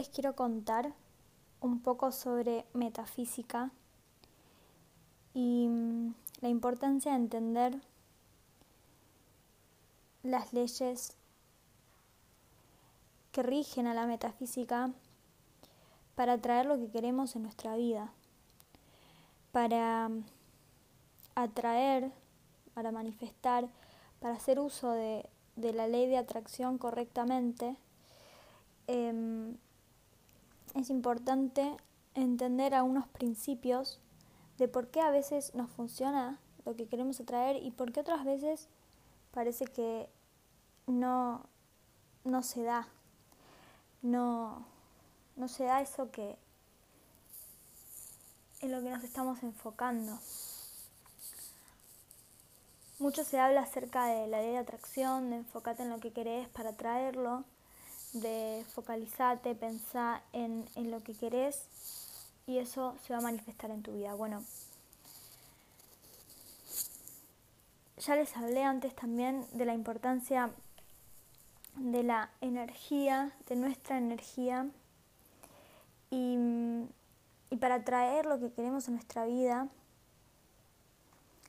les quiero contar un poco sobre metafísica y mm, la importancia de entender las leyes que rigen a la metafísica para atraer lo que queremos en nuestra vida, para mm, atraer, para manifestar, para hacer uso de, la ley de atracción correctamente Em, es importante entender algunos principios de por qué a veces nos funciona lo que queremos atraer y por qué otras veces parece que no, no se da. No, no se da eso que en lo que nos estamos enfocando. Mucho se habla acerca de la ley de atracción, de enfocarte en lo que querés para atraerlo de focalizarte, pensar en, en lo que querés y eso se va a manifestar en tu vida. Bueno, ya les hablé antes también de la importancia de la energía, de nuestra energía y, y para atraer lo que queremos en nuestra vida,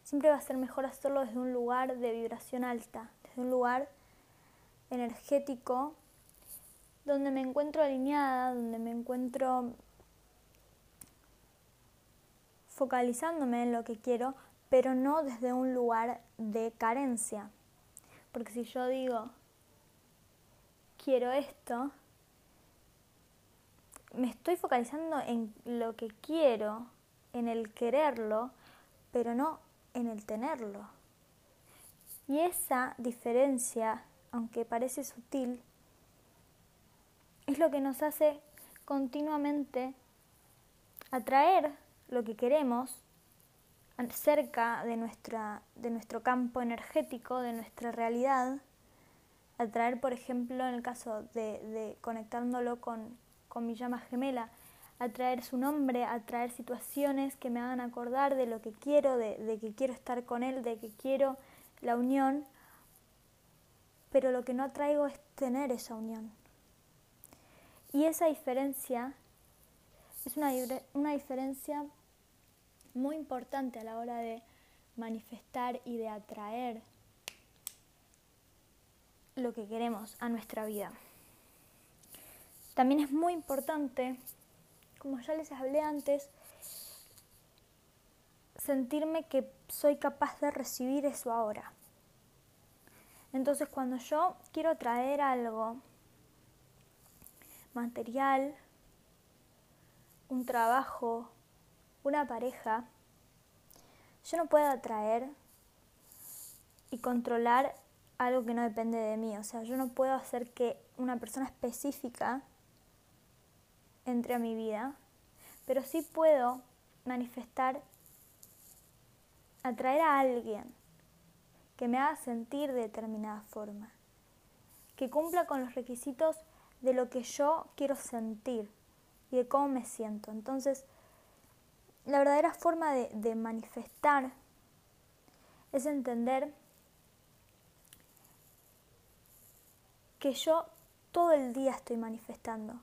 siempre va a ser mejor hacerlo desde un lugar de vibración alta, desde un lugar energético donde me encuentro alineada, donde me encuentro focalizándome en lo que quiero, pero no desde un lugar de carencia. Porque si yo digo, quiero esto, me estoy focalizando en lo que quiero, en el quererlo, pero no en el tenerlo. Y esa diferencia, aunque parece sutil, es lo que nos hace continuamente atraer lo que queremos cerca de, nuestra, de nuestro campo energético, de nuestra realidad, atraer, por ejemplo, en el caso de, conectándolo con, con mi llama gemela, atraer su nombre, atraer situaciones que me hagan acordar de lo que quiero, de, de, que quiero estar con él, de que quiero la unión, pero lo que no atraigo es tener esa unión. Y esa diferencia es una, una diferencia muy importante a la hora de manifestar y de atraer lo que queremos a nuestra vida. También es muy importante, como ya les hablé antes, sentirme que soy capaz de recibir eso ahora. Entonces cuando yo quiero atraer algo material, un trabajo, una pareja, yo no puedo atraer y controlar algo que no depende de mí. O sea, yo no puedo hacer que una persona específica entre a mi vida, pero sí puedo manifestar, atraer a alguien que me haga sentir de determinada forma, que cumpla con los requisitos de lo que yo quiero sentir y de cómo me siento. Entonces, la verdadera forma de, manifestar es entender que yo todo el día estoy manifestando.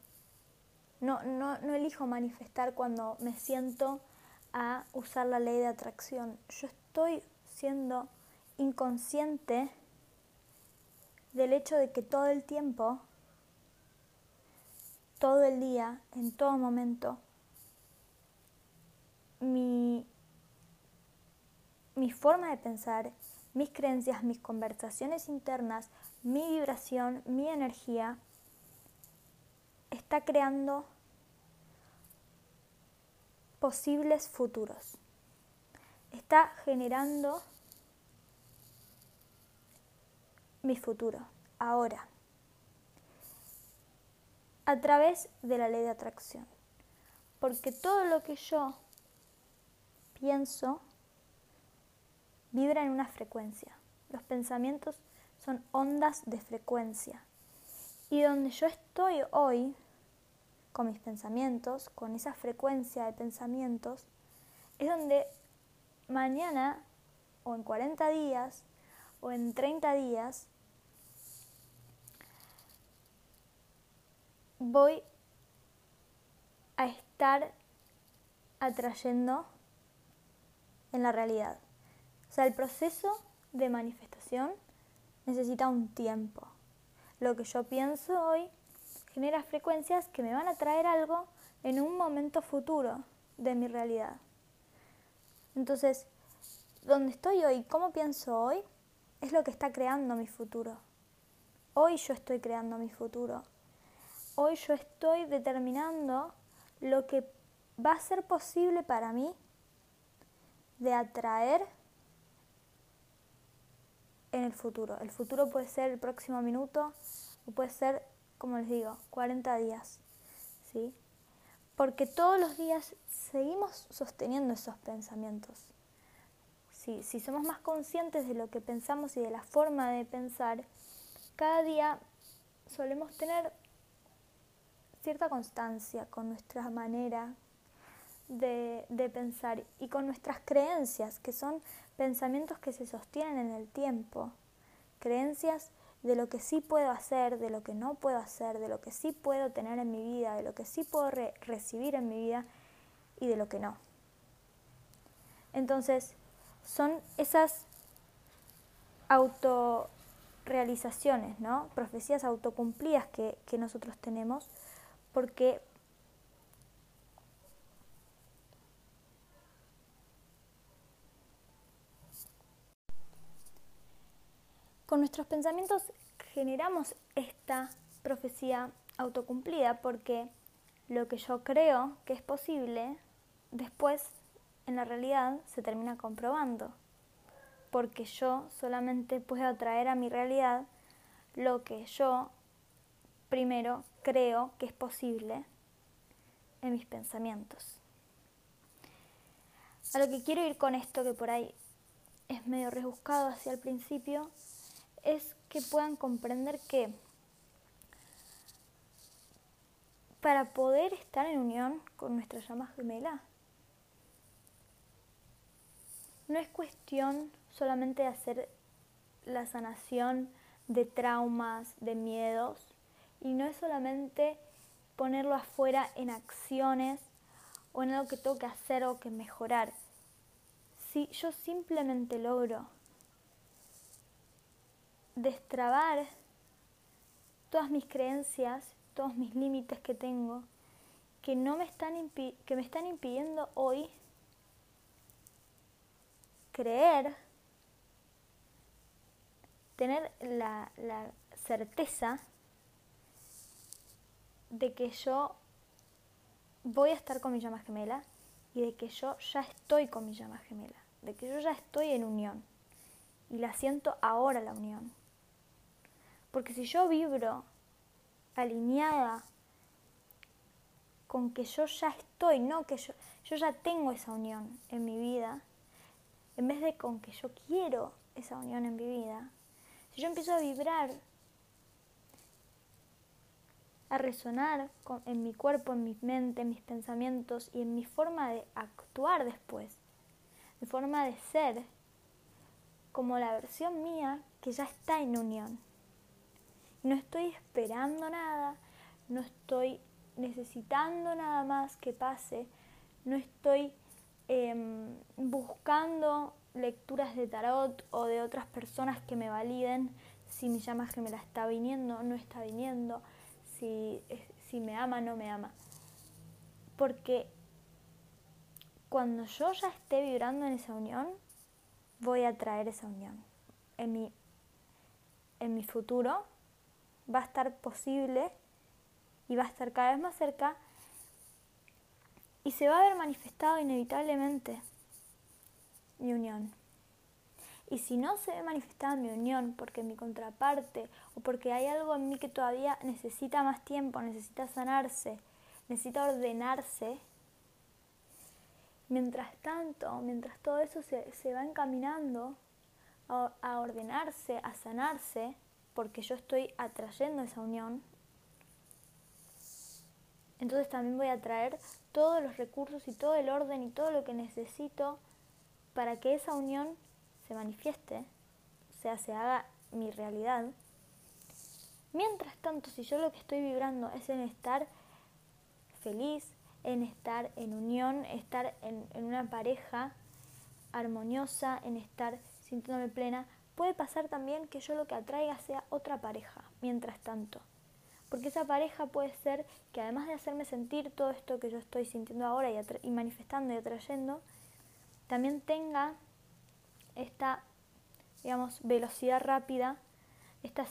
No, no, no elijo manifestar cuando me siento a usar la ley de atracción. Yo estoy siendo inconsciente del hecho de que todo el tiempo todo el día, en todo momento, mi, mi forma de pensar, mis creencias, mis conversaciones internas, mi vibración, mi energía, está creando posibles futuros. Está generando mi futuro, ahora a través de la ley de atracción. Porque todo lo que yo pienso vibra en una frecuencia. Los pensamientos son ondas de frecuencia. Y donde yo estoy hoy, con mis pensamientos, con esa frecuencia de pensamientos, es donde mañana, o en 40 días, o en 30 días, voy estar atrayendo en la realidad. O sea, el proceso de manifestación necesita un tiempo. Lo que yo pienso hoy genera frecuencias que me van a traer algo en un momento futuro de mi realidad. Entonces, donde estoy hoy, cómo pienso hoy, es lo que está creando mi futuro. Hoy yo estoy creando mi futuro. Hoy yo estoy determinando lo que va a ser posible para mí de atraer en el futuro. El futuro puede ser el próximo minuto o puede ser, como les digo, 40 días. ¿sí? Porque todos los días seguimos sosteniendo esos pensamientos. Si, si somos más conscientes de lo que pensamos y de la forma de pensar, cada día solemos tener cierta constancia con nuestra manera de, de, pensar y con nuestras creencias, que son pensamientos que se sostienen en el tiempo, creencias de lo que sí puedo hacer, de lo que no puedo hacer, de lo que sí puedo tener en mi vida, de lo que sí puedo recibir en mi vida y de lo que no. Entonces, son esas autorrealizaciones, ¿no? Profecías autocumplidas que, que nosotros tenemos, porque con nuestros pensamientos generamos esta profecía autocumplida porque lo que yo creo que es posible, después en la realidad se termina comprobando, porque yo solamente puedo atraer a mi realidad lo que yo primero creo que es posible en mis pensamientos. A lo que quiero ir con esto, que por ahí es medio rebuscado hacia el principio, es que puedan comprender que para poder estar en unión con nuestra llama gemela, no es cuestión solamente de hacer la sanación de traumas, de miedos, y no es solamente ponerlo afuera en acciones o en algo que tengo que hacer o que mejorar. Si yo simplemente logro destrabar todas mis creencias, todos mis límites que tengo, que, no me, están que me están impidiendo hoy creer, tener la, la certeza de que yo voy a estar con mi llama gemela y de que yo ya estoy con mi llama gemela, de que yo ya estoy en unión y la siento ahora la unión. Porque si yo vibro alineada con que yo ya estoy, no que yo, yo ya tengo esa unión en mi vida, en vez de con que yo quiero esa unión en mi vida, si yo empiezo a vibrar, a resonar en mi cuerpo, en mi mente, en mis pensamientos y en mi forma de actuar después, mi forma de ser, como la versión mía que ya está en unión. No estoy esperando nada, no estoy necesitando nada más que pase, no estoy em, buscando lecturas de tarot o de otras personas que me validen si mi llama gemela está viniendo, no está viniendo, si, si me ama, no me ama. Porque cuando yo ya esté vibrando en esa unión, voy a traer esa unión. En mi, en mi futuro va a estar posible y va a estar cada vez más cerca y se va a ver manifestado inevitablemente mi unión. Y si no se ve manifestada mi unión porque mi contraparte o porque hay algo en mí que todavía necesita más tiempo, necesita sanarse, necesita ordenarse, mientras tanto, mientras todo eso se, se va encaminando a, ordenarse, a sanarse, porque yo estoy atrayendo esa unión, entonces también voy a traer todos los recursos y todo el orden y todo lo que necesito para que esa unión se manifieste, sea, se haga mi realidad. Mientras tanto, si yo lo que estoy vibrando es en estar feliz, en estar en unión, estar en, en una pareja armoniosa, en estar sintiéndome plena. Puede pasar también que yo lo que atraiga sea otra pareja, mientras tanto. Porque esa pareja puede ser que además de hacerme sentir todo esto que yo estoy sintiendo ahora y, y manifestando y atrayendo, también tenga esta, digamos, velocidad rápida, esta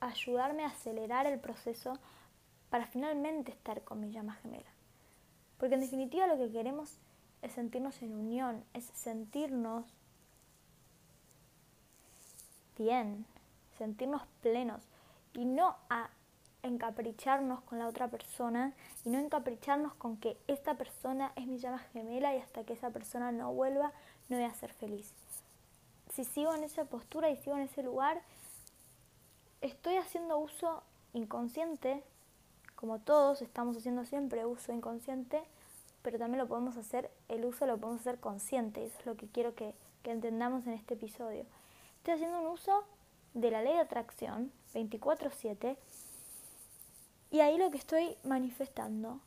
ayudarme a acelerar el proceso para finalmente estar con mi llama gemela. Porque en definitiva lo que queremos es sentirnos en unión, es sentirnos bien, sentirnos plenos y no a encapricharnos con la otra persona y no encapricharnos con que esta persona es mi llama gemela y hasta que esa persona no vuelva no voy a ser feliz. Si sigo en esa postura y sigo en ese lugar, estoy haciendo uso inconsciente, como todos estamos haciendo siempre uso inconsciente, pero también lo podemos hacer, el uso lo podemos hacer consciente, eso es lo que quiero que, que entendamos en este episodio. Estoy haciendo un uso de la ley de atracción 24/7 y ahí lo que estoy manifestando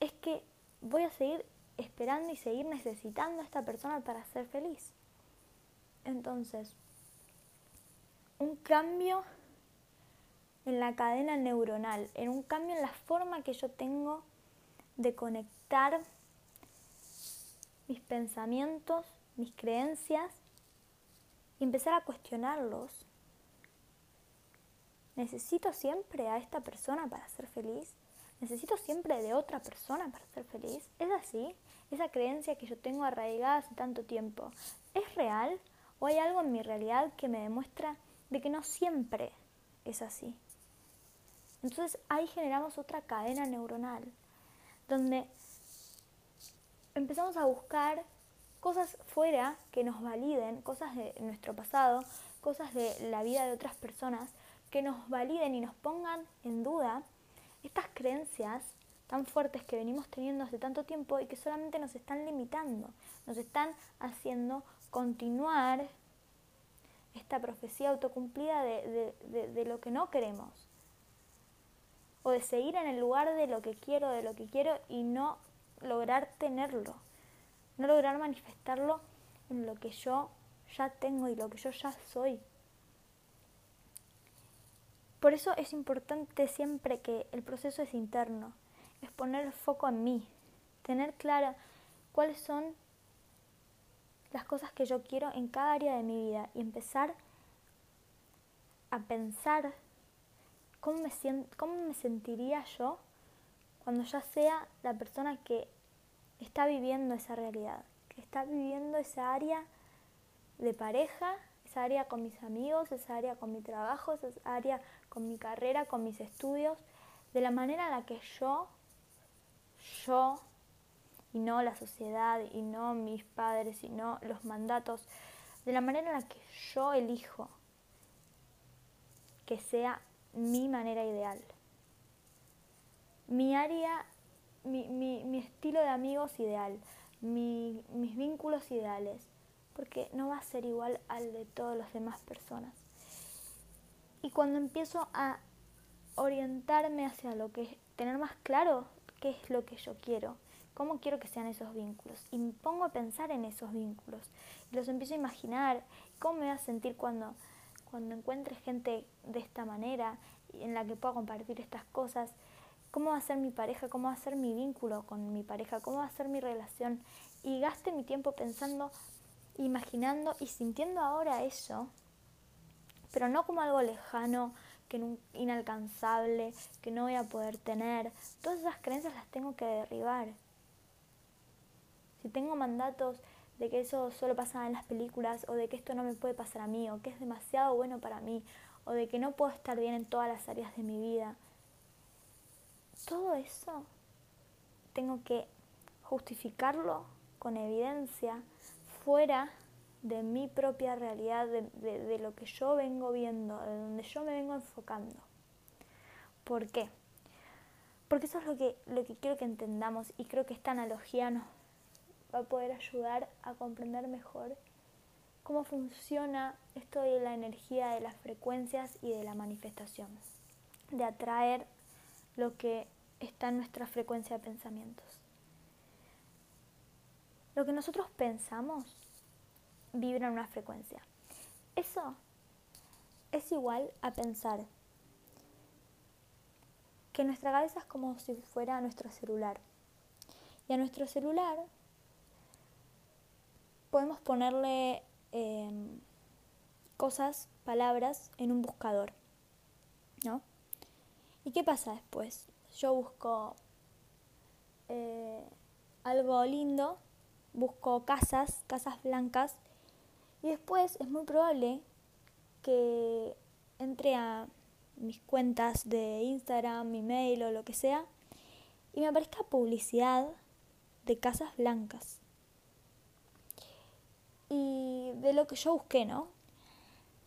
es que voy a seguir esperando y seguir necesitando a esta persona para ser feliz. Entonces, un cambio en la cadena neuronal, en un cambio en la forma que yo tengo de conectar mis pensamientos, mis creencias y empezar a cuestionarlos ¿Necesito siempre a esta persona para ser feliz? ¿Necesito siempre de otra persona para ser feliz? ¿Es así? Esa creencia que yo tengo arraigada hace tanto tiempo, ¿es real? ¿O hay algo en mi realidad que me demuestra de que no siempre es así? Entonces ahí generamos otra cadena neuronal, donde empezamos a buscar cosas fuera que nos validen, cosas de nuestro pasado, cosas de la vida de otras personas, que nos validen y nos pongan en duda estas creencias tan fuertes que venimos teniendo hace tanto tiempo y que solamente nos están limitando, nos están haciendo continuar esta profecía autocumplida de, de, lo que no queremos. O de seguir en el lugar de lo que quiero, de lo que quiero y no lograr tenerlo. No lograr manifestarlo en lo que yo ya tengo y lo que yo ya soy. Por eso es importante siempre que el proceso es interno, es poner el foco en mí, tener clara cuáles son cosas que yo quiero en cada área de mi vida y empezar a pensar cómo me, cómo me sentiría yo cuando ya sea la persona que está viviendo esa realidad, que está viviendo esa área de pareja esa área con mis amigos, esa área con mi trabajo, esa área con mi carrera, con mis estudios, de la manera en la que yo, yo, y no la sociedad, y no mis padres, y no los mandatos, de la manera en la que yo elijo que sea mi manera ideal. Mi área, mi, mi, mi estilo de amigos ideal, mi, mis vínculos ideales, porque no va a ser igual al de todas las demás personas. Y cuando empiezo a orientarme hacia lo que es, tener más claro qué es lo que yo quiero, cómo quiero que sean esos vínculos, y me pongo a pensar en esos vínculos, y los empiezo a imaginar, cómo me voy a sentir cuando, cuando encuentre gente de esta manera, en la que pueda compartir estas cosas, cómo va a ser mi pareja, cómo va a ser mi vínculo con mi pareja, cómo va a ser mi relación, y gaste mi tiempo pensando imaginando y sintiendo ahora eso, pero no como algo lejano, que inalcanzable, que no voy a poder tener. Todas esas creencias las tengo que derribar. Si tengo mandatos de que eso solo pasa en las películas o de que esto no me puede pasar a mí o que es demasiado bueno para mí o de que no puedo estar bien en todas las áreas de mi vida, todo eso tengo que justificarlo con evidencia fuera de mi propia realidad, de, lo que yo vengo viendo, de donde yo me vengo enfocando. ¿Por qué? Porque eso es lo que, lo que quiero que entendamos y creo que esta analogía nos va a poder ayudar a comprender mejor cómo funciona esto de la energía, de las frecuencias y de la manifestación, de atraer lo que está en nuestra frecuencia de pensamientos. lo que nosotros pensamos vibra en una frecuencia. Eso es igual a pensar que nuestra cabeza es como si fuera nuestro celular. Y a nuestro celular podemos ponerle em, cosas, palabras en un buscador. ¿No? ¿Y qué pasa después? Yo busco eh, algo lindo, busco casas, casas blancas, y después es muy probable que entre a mis cuentas de Instagram, mi mail o lo que sea, y me aparezca publicidad de casas blancas. Y de lo que yo busqué, ¿no?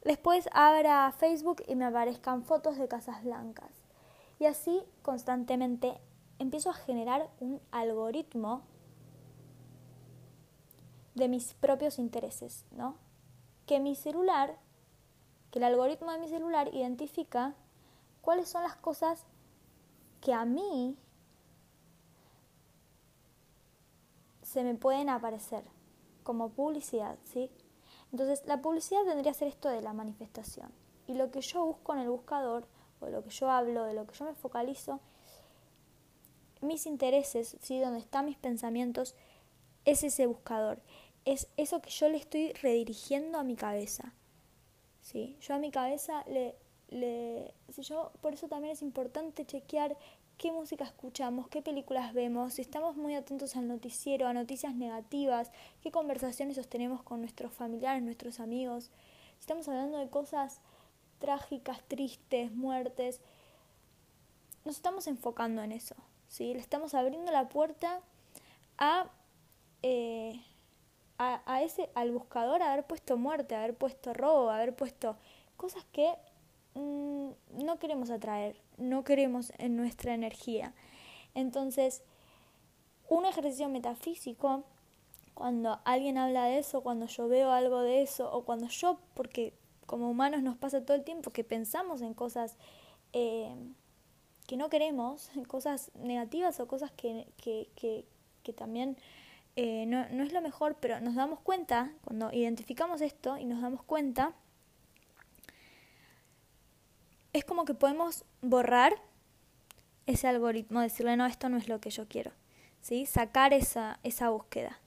Después abra Facebook y me aparezcan fotos de casas blancas. Y así constantemente empiezo a generar un algoritmo de mis propios intereses, ¿no? Que mi celular, que el algoritmo de mi celular identifica cuáles son las cosas que a mí se me pueden aparecer como publicidad, ¿sí? Entonces, la publicidad tendría que ser esto de la manifestación. Y lo que yo busco en el buscador, o lo que yo hablo, de lo que yo me focalizo, mis intereses, ¿sí? donde están mis pensamientos, es ese buscador. Es eso que yo le estoy redirigiendo a mi cabeza. ¿sí? Yo a mi cabeza le, le, si yo, por eso también es importante chequear qué música escuchamos, qué películas vemos, si estamos muy atentos al noticiero, a noticias negativas, qué conversaciones sostenemos con nuestros familiares, nuestros amigos, si estamos hablando de cosas trágicas, tristes, muertes, nos estamos enfocando en eso. ¿sí? Le estamos abriendo la puerta a, eh, a, ese, al buscador a haber puesto muerte, a haber puesto robo, a haber puesto cosas que mm, no queremos atraer, no queremos en nuestra energía. Entonces, un ejercicio metafísico, cuando alguien habla de eso, cuando yo veo algo de eso, o cuando yo, porque como humanos nos pasa todo el tiempo que pensamos en cosas eh, que no queremos, cosas negativas o cosas que, que, que, que también eh, no, no, es lo mejor, pero nos damos cuenta, cuando identificamos esto y nos damos cuenta, es como que podemos borrar ese algoritmo, decirle, no, esto no es lo que yo quiero, ¿sí? sacar esa, esa búsqueda,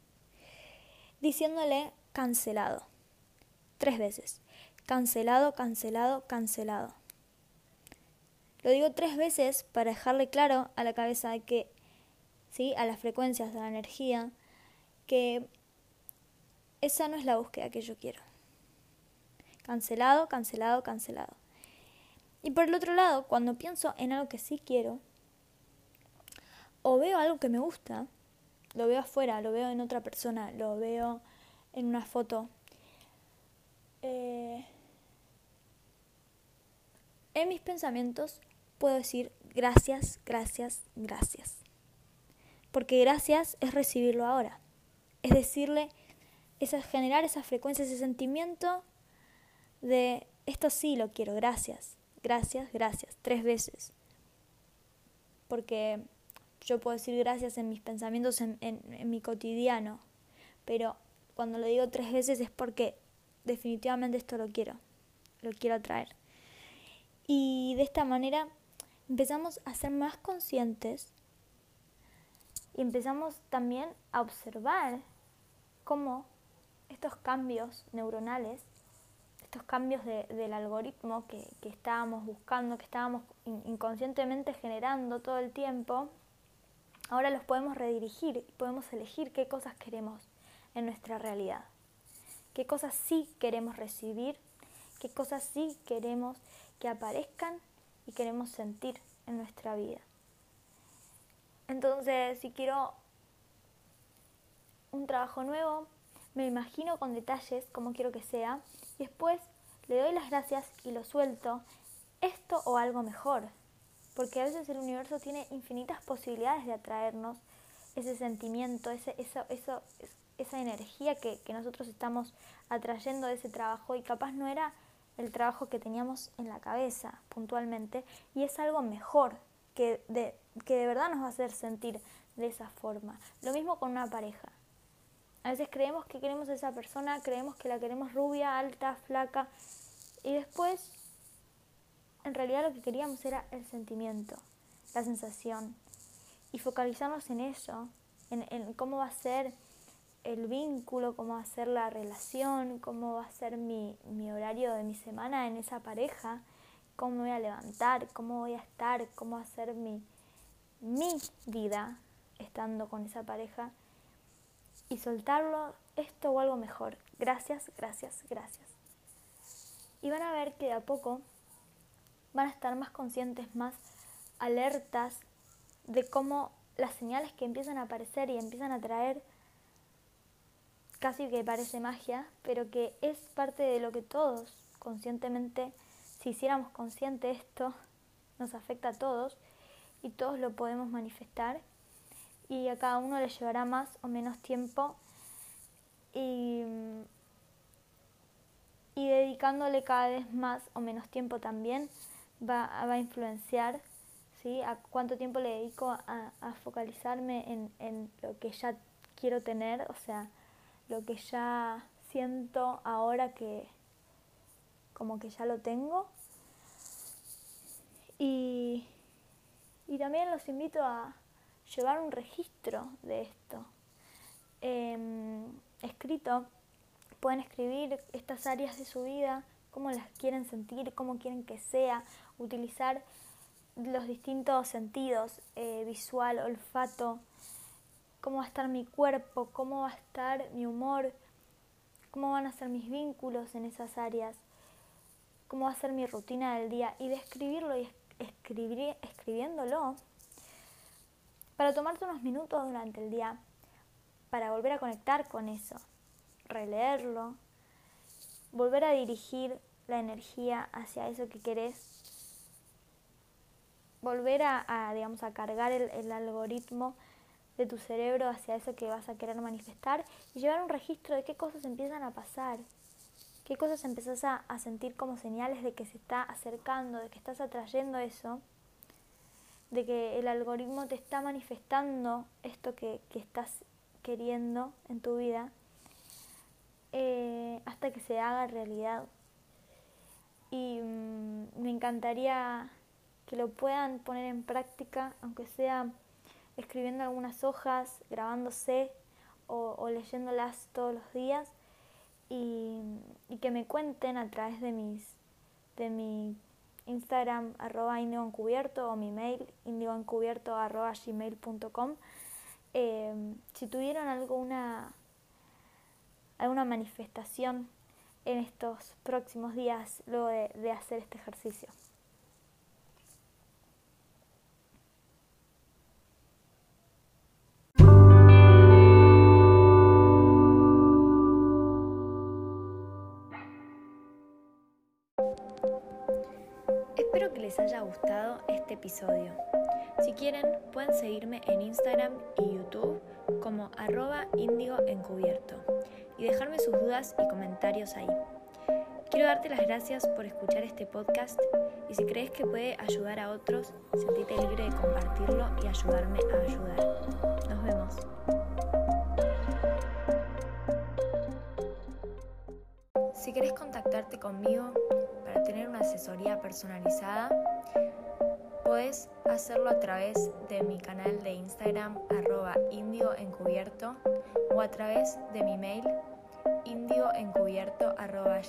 diciéndole cancelado, tres veces, cancelado, cancelado, cancelado. Lo digo tres veces para dejarle claro a la cabeza que, ¿sí? a las frecuencias de la energía, que esa no es la búsqueda que yo quiero. Cancelado, cancelado, cancelado. Y por el otro lado, cuando pienso en algo que sí quiero, o veo algo que me gusta, lo veo afuera, lo veo en otra persona, lo veo en una foto, eh, en mis pensamientos puedo decir gracias, gracias, gracias. Porque gracias es recibirlo ahora. Es decirle, es generar esa frecuencia, ese sentimiento de esto sí lo quiero, gracias, gracias, gracias, tres veces. Porque yo puedo decir gracias en mis pensamientos, en, mi cotidiano, pero cuando lo digo tres veces es porque definitivamente esto lo quiero, lo quiero traer. Y de esta manera empezamos a ser más conscientes y empezamos también a observar cómo estos cambios neuronales, estos cambios del algoritmo que, que, estábamos buscando, que estábamos inconscientemente generando todo el tiempo, ahora los podemos redirigir y podemos elegir qué cosas queremos en nuestra realidad, qué cosas sí queremos recibir, qué cosas sí queremos que aparezcan y queremos sentir en nuestra vida. Entonces, si quiero un trabajo nuevo, me imagino con detalles cómo quiero que sea después le doy las gracias y lo suelto, esto o algo mejor, porque a veces el universo tiene infinitas posibilidades de atraernos ese sentimiento, ese, eso, eso, esa energía que, que nosotros estamos atrayendo de ese trabajo y capaz no era el trabajo que teníamos en la cabeza puntualmente y es algo mejor que de, que de verdad nos va a hacer sentir de esa forma. Lo mismo con una pareja. A veces creemos que queremos a esa persona, creemos que la queremos rubia, alta, flaca, y después en realidad lo que queríamos era el sentimiento, la sensación, y focalizarnos en eso, en, cómo va a ser el vínculo, cómo va a ser la relación, cómo va a ser mi, mi horario de mi semana en esa pareja, cómo me voy a levantar, cómo voy a estar, cómo va a ser mi, mi vida estando con esa pareja y soltarlo esto o algo mejor. Gracias, gracias, gracias. Y van a ver que de a poco van a estar más conscientes, más alertas de cómo las señales que empiezan a aparecer y empiezan a traer casi que parece magia, pero que es parte de lo que todos conscientemente, si hiciéramos consciente esto, nos afecta a todos y todos lo podemos manifestar y a cada uno le llevará más o menos tiempo y, y dedicándole cada vez más o menos tiempo también va, va a influenciar ¿sí? a cuánto tiempo le dedico a, a focalizarme en, en lo que ya quiero tener, o sea, lo que ya siento ahora que como que ya lo tengo. Y, y también los invito a, llevar un registro de esto. Em, escrito, pueden escribir estas áreas de su vida, cómo las quieren sentir, cómo quieren que sea, utilizar los distintos sentidos, eh, visual, olfato, cómo va a estar mi cuerpo, cómo va a estar mi humor, cómo van a ser mis vínculos en esas áreas, cómo va a ser mi rutina del día y describirlo y escribir, escribiéndolo para tomarte unos minutos durante el día para volver a conectar con eso, releerlo, volver a dirigir la energía hacia eso que querés, volver a, digamos, a cargar el, el, algoritmo de tu cerebro hacia eso que vas a querer manifestar y llevar un registro de qué cosas empiezan a pasar, qué cosas empezás a, a sentir como señales de que se está acercando, de que estás atrayendo eso de que el algoritmo te está manifestando esto que, estás queriendo en tu vida eh, hasta que se haga realidad. Y mm, me encantaría que lo puedan poner en práctica, aunque sea escribiendo algunas hojas, grabándose o, leyéndolas todos los días y, y, que me cuenten a través de mis de mi Instagram arroba encubierto o mi mail indigoencubierto arroba gmail.com. Eh, si tuvieron alguna, alguna manifestación en estos próximos días luego de hacer este ejercicio. Les haya gustado este episodio. Si quieren, pueden seguirme en Instagram y YouTube como arroba indigo encubierto y dejarme sus dudas y comentarios ahí. Quiero darte las gracias por escuchar este podcast y si crees que puede ayudar a otros, sentite libre de compartirlo y ayudarme a ayudar. Nos vemos. Si querés contactarte conmigo, tener una asesoría personalizada, puedes hacerlo a través de mi canal de Instagram arroba indioencubierto o a través de mi mail indioencubierto arroba.